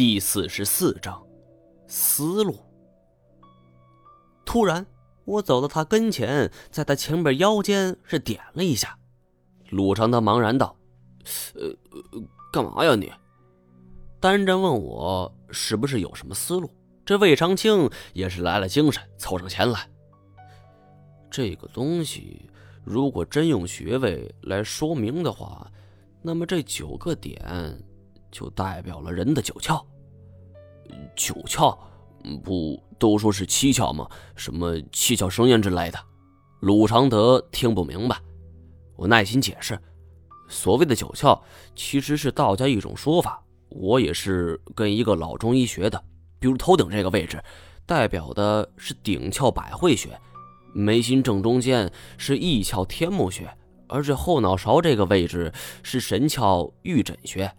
第四十四章，思路。突然，我走到他跟前，在他前边腰间是点了一下。鲁长德茫然道：“呃，干嘛呀你？”丹真问我是不是有什么思路。这魏长青也是来了精神，凑上前来。这个东西，如果真用穴位来说明的话，那么这九个点就代表了人的九窍。九窍，不都说是七窍吗？什么七窍生烟之类的？鲁常德听不明白。我耐心解释，所谓的九窍其实是道家一种说法，我也是跟一个老中医学的。比如头顶这个位置，代表的是顶窍百会穴；眉心正中间是一窍天目穴，而这后脑勺这个位置是神窍玉枕穴。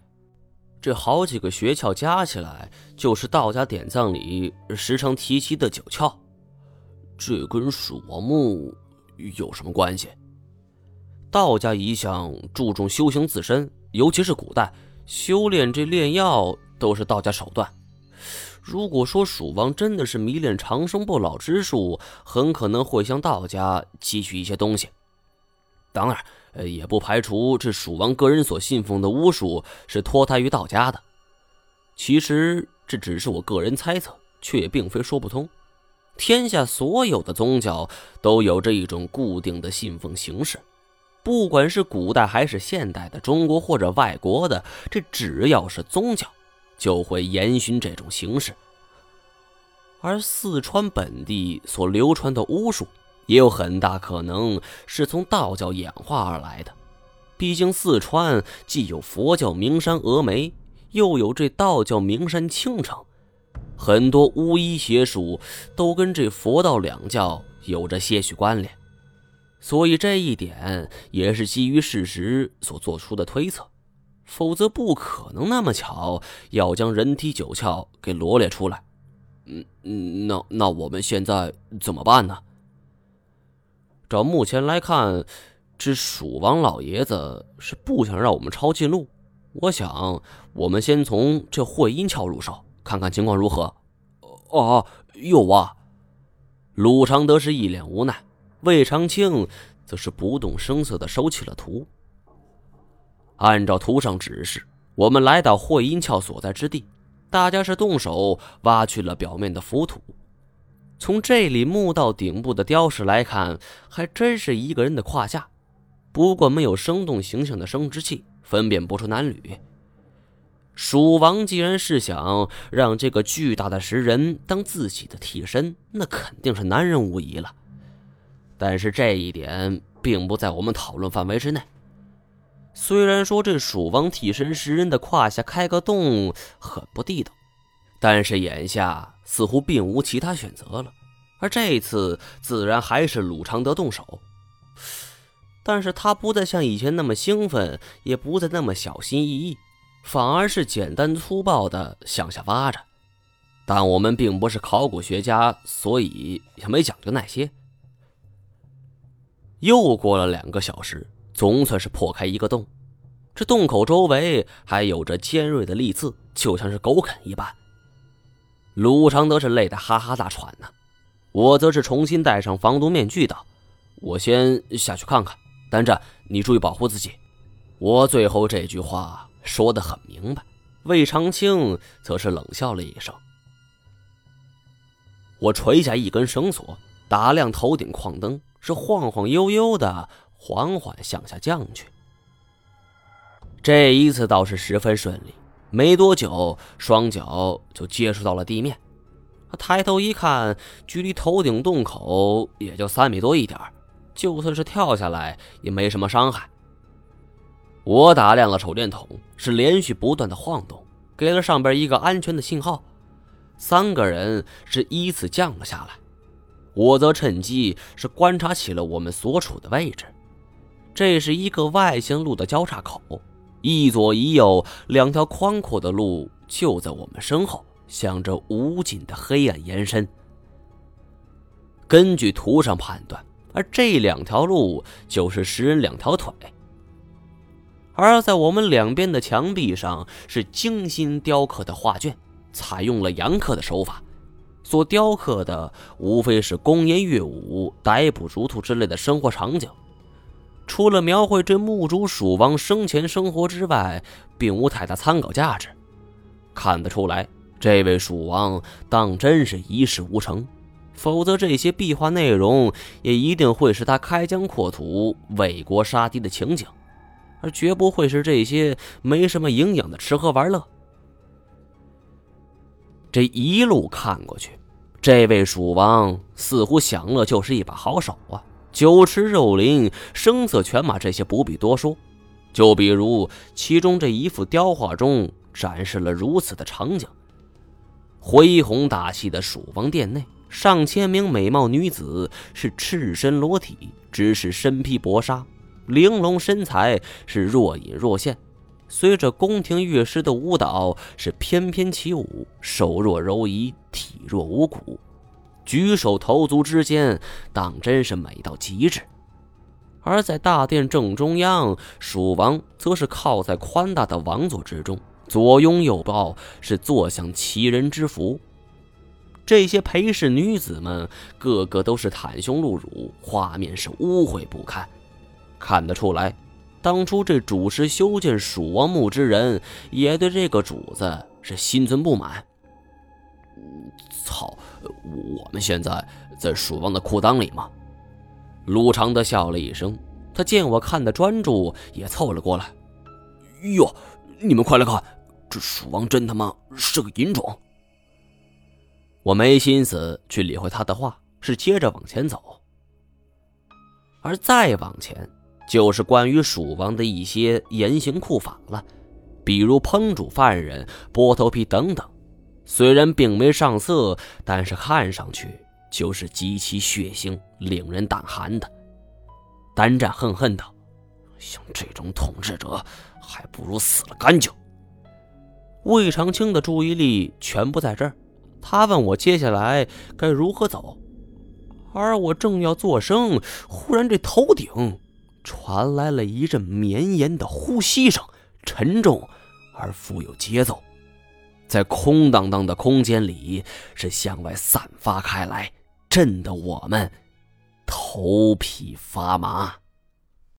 这好几个穴窍加起来，就是道家典藏里时常提及的九窍。这跟蜀王墓有什么关系？道家一向注重修行自身，尤其是古代修炼这炼药都是道家手段。如果说蜀王真的是迷恋长生不老之术，很可能会向道家汲取一些东西。当然。呃，也不排除这蜀王个人所信奉的巫术是脱胎于道家的。其实这只是我个人猜测，却也并非说不通。天下所有的宗教都有着一种固定的信奉形式，不管是古代还是现代的中国或者外国的，这只要是宗教，就会沿循这种形式。而四川本地所流传的巫术。也有很大可能是从道教演化而来的，毕竟四川既有佛教名山峨眉，又有这道教名山青城，很多巫医邪术都跟这佛道两教有着些许关联，所以这一点也是基于事实所做出的推测，否则不可能那么巧要将人体九窍给罗列出来。嗯嗯，那那我们现在怎么办呢？照目前来看，这蜀王老爷子是不想让我们抄近路。我想，我们先从这会阴窍入手，看看情况如何。哦，有啊。鲁常德是一脸无奈，魏长青则是不动声色的收起了图。按照图上指示，我们来到会阴窍所在之地，大家是动手挖去了表面的浮土。从这里墓道顶部的雕饰来看，还真是一个人的胯下，不过没有生动形象的生殖器，分辨不出男女。蜀王既然是想让这个巨大的石人当自己的替身，那肯定是男人无疑了。但是这一点并不在我们讨论范围之内。虽然说这蜀王替身石人的胯下开个洞很不地道。但是眼下似乎并无其他选择了，而这次自然还是鲁常德动手。但是他不再像以前那么兴奋，也不再那么小心翼翼，反而是简单粗暴的向下挖着。但我们并不是考古学家，所以也没讲究那些。又过了两个小时，总算是破开一个洞，这洞口周围还有着尖锐的利刺，就像是狗啃一般。鲁常德是累得哈哈大喘呢，我则是重新戴上防毒面具道：“我先下去看看，丹战，你注意保护自己。”我最后这句话说得很明白。魏长青则是冷笑了一声。我垂下一根绳索，打亮头顶矿灯，是晃晃悠悠的缓缓向下降去。这一次倒是十分顺利。没多久，双脚就接触到了地面。抬头一看，距离头顶洞口也就三米多一点就算是跳下来也没什么伤害。我打亮了手电筒，是连续不断的晃动，给了上边一个安全的信号。三个人是依次降了下来，我则趁机是观察起了我们所处的位置。这是一个外星路的交叉口。一左一右两条宽阔的路就在我们身后，向着无尽的黑暗延伸。根据图上判断，而这两条路就是食人两条腿。而在我们两边的墙壁上是精心雕刻的画卷，采用了阳刻的手法，所雕刻的无非是公烟乐舞、逮捕如兔之类的生活场景。除了描绘这墓主蜀王生前生活之外，并无太大参考价值。看得出来，这位蜀王当真是一事无成，否则这些壁画内容也一定会是他开疆扩土、为国杀敌的情景，而绝不会是这些没什么营养的吃喝玩乐。这一路看过去，这位蜀王似乎享乐就是一把好手啊。酒池肉林、声色犬马，这些不必多说。就比如其中这一幅雕画中展示了如此的场景：恢宏大气的蜀王殿内，上千名美貌女子是赤身裸体，只是身披薄纱，玲珑身材是若隐若现。随着宫廷乐师的舞蹈，是翩翩起舞，手若柔夷，体若无骨。举手投足之间，当真是美到极致。而在大殿正中央，蜀王则是靠在宽大的王座之中，左拥右抱，是坐享其人之福。这些陪侍女子们，个个都是袒胸露乳，画面是污秽不堪。看得出来，当初这主持修建蜀王墓之人，也对这个主子是心存不满。操！我们现在在蜀王的裤裆里吗？陆长德笑了一声，他见我看的专注，也凑了过来。哟，你们快来看，这蜀王真他妈是个淫种！我没心思去理会他的话，是接着往前走。而再往前，就是关于蜀王的一些严刑酷法了，比如烹煮犯人、剥头皮等等。虽然并没上色，但是看上去就是极其血腥、令人胆寒的。单战恨恨道：“像这种统治者，还不如死了干净。”魏长青的注意力全部在这儿，他问我接下来该如何走，而我正要作声，忽然这头顶传来了一阵绵延的呼吸声，沉重而富有节奏。在空荡荡的空间里，是向外散发开来，震得我们头皮发麻。